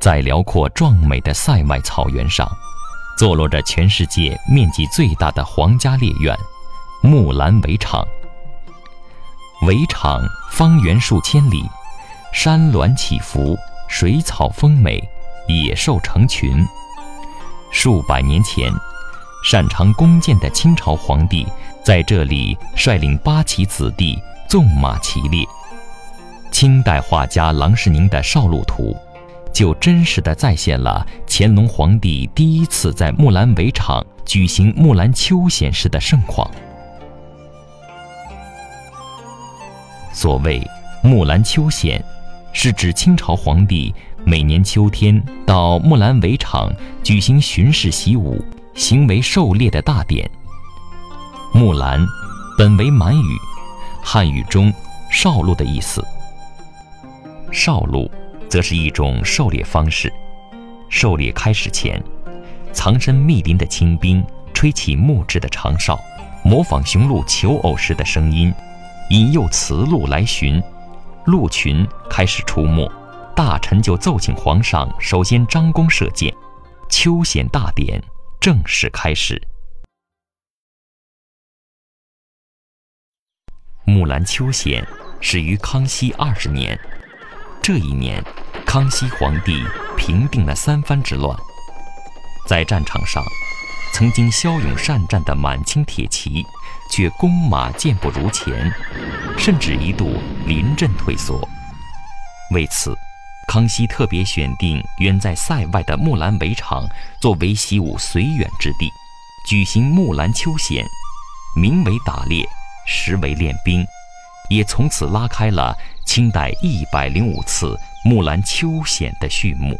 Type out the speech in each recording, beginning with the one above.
在辽阔壮美的塞外草原上，坐落着全世界面积最大的皇家猎院——木兰围场。围场方圆数千里，山峦起伏，水草丰美，野兽成群。数百年前，擅长弓箭的清朝皇帝在这里率领八旗子弟纵马骑猎。清代画家郎世宁的《少路图》，就真实地再现了乾隆皇帝第一次在木兰围场举行木兰秋显时的盛况。所谓木兰秋显，是指清朝皇帝每年秋天到木兰围场举行巡视习武、行为狩猎的大典。木兰，本为满语，汉语中“少鹿”的意思。少鹿，则是一种狩猎方式。狩猎开始前，藏身密林的清兵吹起木质的长哨，模仿雄鹿求偶时的声音，引诱雌鹿来寻。鹿群开始出没，大臣就奏请皇上首先张弓射箭，秋显大典正式开始。木兰秋显始于康熙二十年。这一年，康熙皇帝平定了三藩之乱。在战场上，曾经骁勇善战的满清铁骑，却弓马箭不如前，甚至一度临阵退缩。为此，康熙特别选定远在塞外的木兰围场作为习武随远之地，举行木兰秋显，名为打猎，实为练兵。也从此拉开了清代一百零五次木兰秋显的序幕。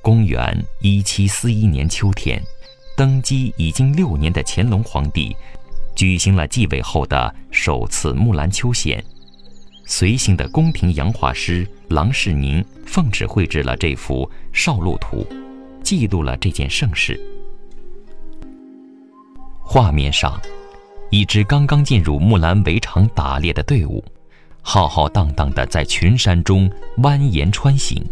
公元一七四一年秋天，登基已经六年的乾隆皇帝，举行了继位后的首次木兰秋显。随行的宫廷洋画师郎世宁奉旨绘制了这幅《少鹿图》，记录了这件盛事。画面上。一支刚刚进入木兰围场打猎的队伍，浩浩荡荡地在群山中蜿蜒穿行。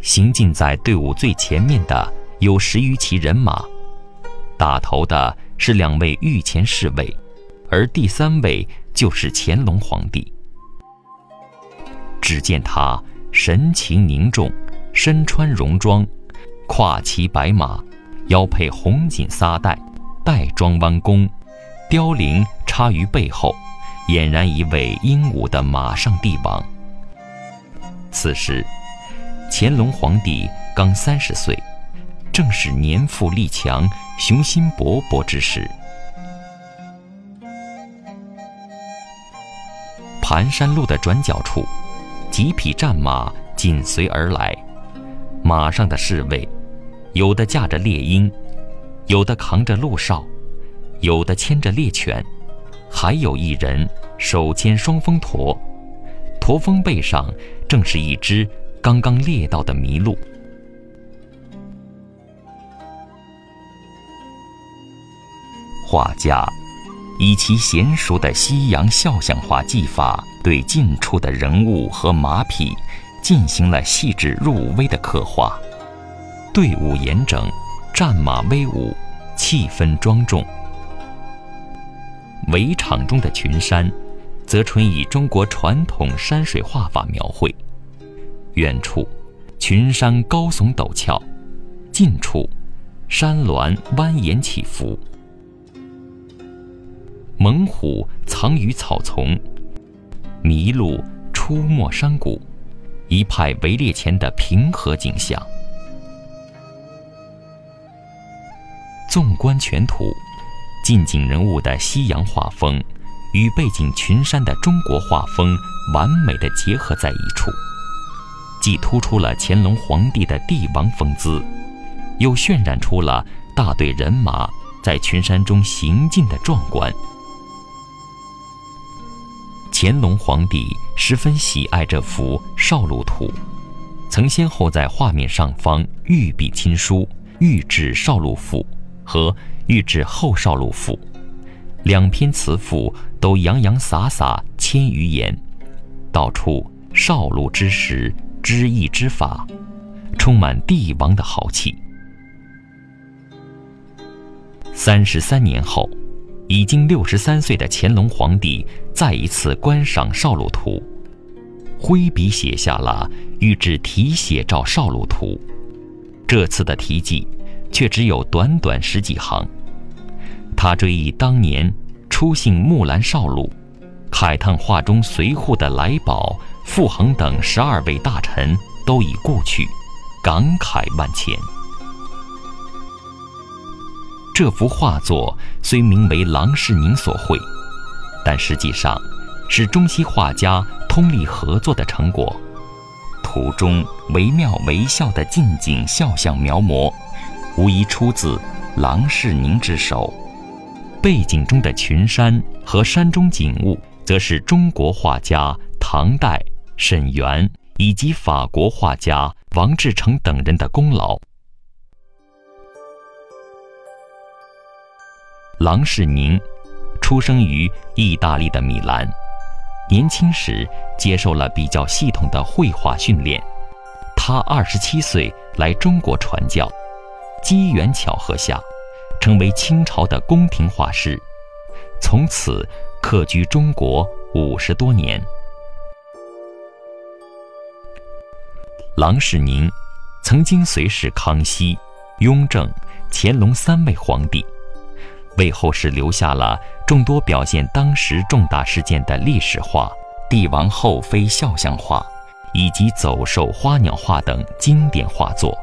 行进在队伍最前面的有十余骑人马，打头的是两位御前侍卫，而第三位就是乾隆皇帝。只见他神情凝重，身穿戎装，跨骑白马，腰佩红锦撒带，带装弯弓。凋零插于背后，俨然一位英武的马上帝王。此时，乾隆皇帝刚三十岁，正是年富力强、雄心勃勃之时。盘山路的转角处，几匹战马紧随而来，马上的侍卫，有的驾着猎鹰，有的扛着鹿哨。有的牵着猎犬，还有一人手牵双峰驼，驼峰背上正是一只刚刚猎到的麋鹿。画家以其娴熟的西洋肖像画技法，对近处的人物和马匹进行了细致入微的刻画，队伍严整，战马威武，气氛庄重。围场中的群山，则纯以中国传统山水画法描绘。远处，群山高耸陡峭；近处，山峦蜿蜒起伏。猛虎藏于草丛，麋鹿出没山谷，一派围猎前的平和景象。纵观全图。近景人物的西洋画风，与背景群山的中国画风完美的结合在一处，既突出了乾隆皇帝的帝王风姿，又渲染出了大队人马在群山中行进的壮观。乾隆皇帝十分喜爱这幅《少鹿图》，曾先后在画面上方御笔亲书“御制少鹿赋”和。御制后少禄赋，两篇词赋都洋洋洒洒千余言，道出少禄之时，知义之法，充满帝王的豪气。三十三年后，已经六十三岁的乾隆皇帝再一次观赏《少禄图》，挥笔写下了“御制题写照少禄图”。这次的题记，却只有短短十几行。他追忆当年出幸木兰少鲁，慨叹画中随护的来宝、傅恒等十二位大臣都已故去，感慨万千。这幅画作虽名为郎世宁所绘，但实际上是中西画家通力合作的成果。图中惟妙惟肖的近景肖像描摹，无疑出自郎世宁之手。背景中的群山和山中景物，则是中国画家唐代沈园以及法国画家王志成等人的功劳。郎世宁出生于意大利的米兰，年轻时接受了比较系统的绘画训练。他二十七岁来中国传教，机缘巧合下，成为清朝的宫廷画师，从此客居中国五十多年。郎世宁曾经随侍康熙、雍正、乾隆三位皇帝。为后世留下了众多表现当时重大事件的历史画、帝王后妃肖像画，以及走兽、花鸟画等经典画作。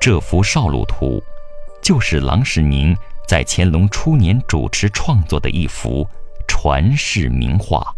这幅《少鲁图》，就是郎世宁在乾隆初年主持创作的一幅传世名画。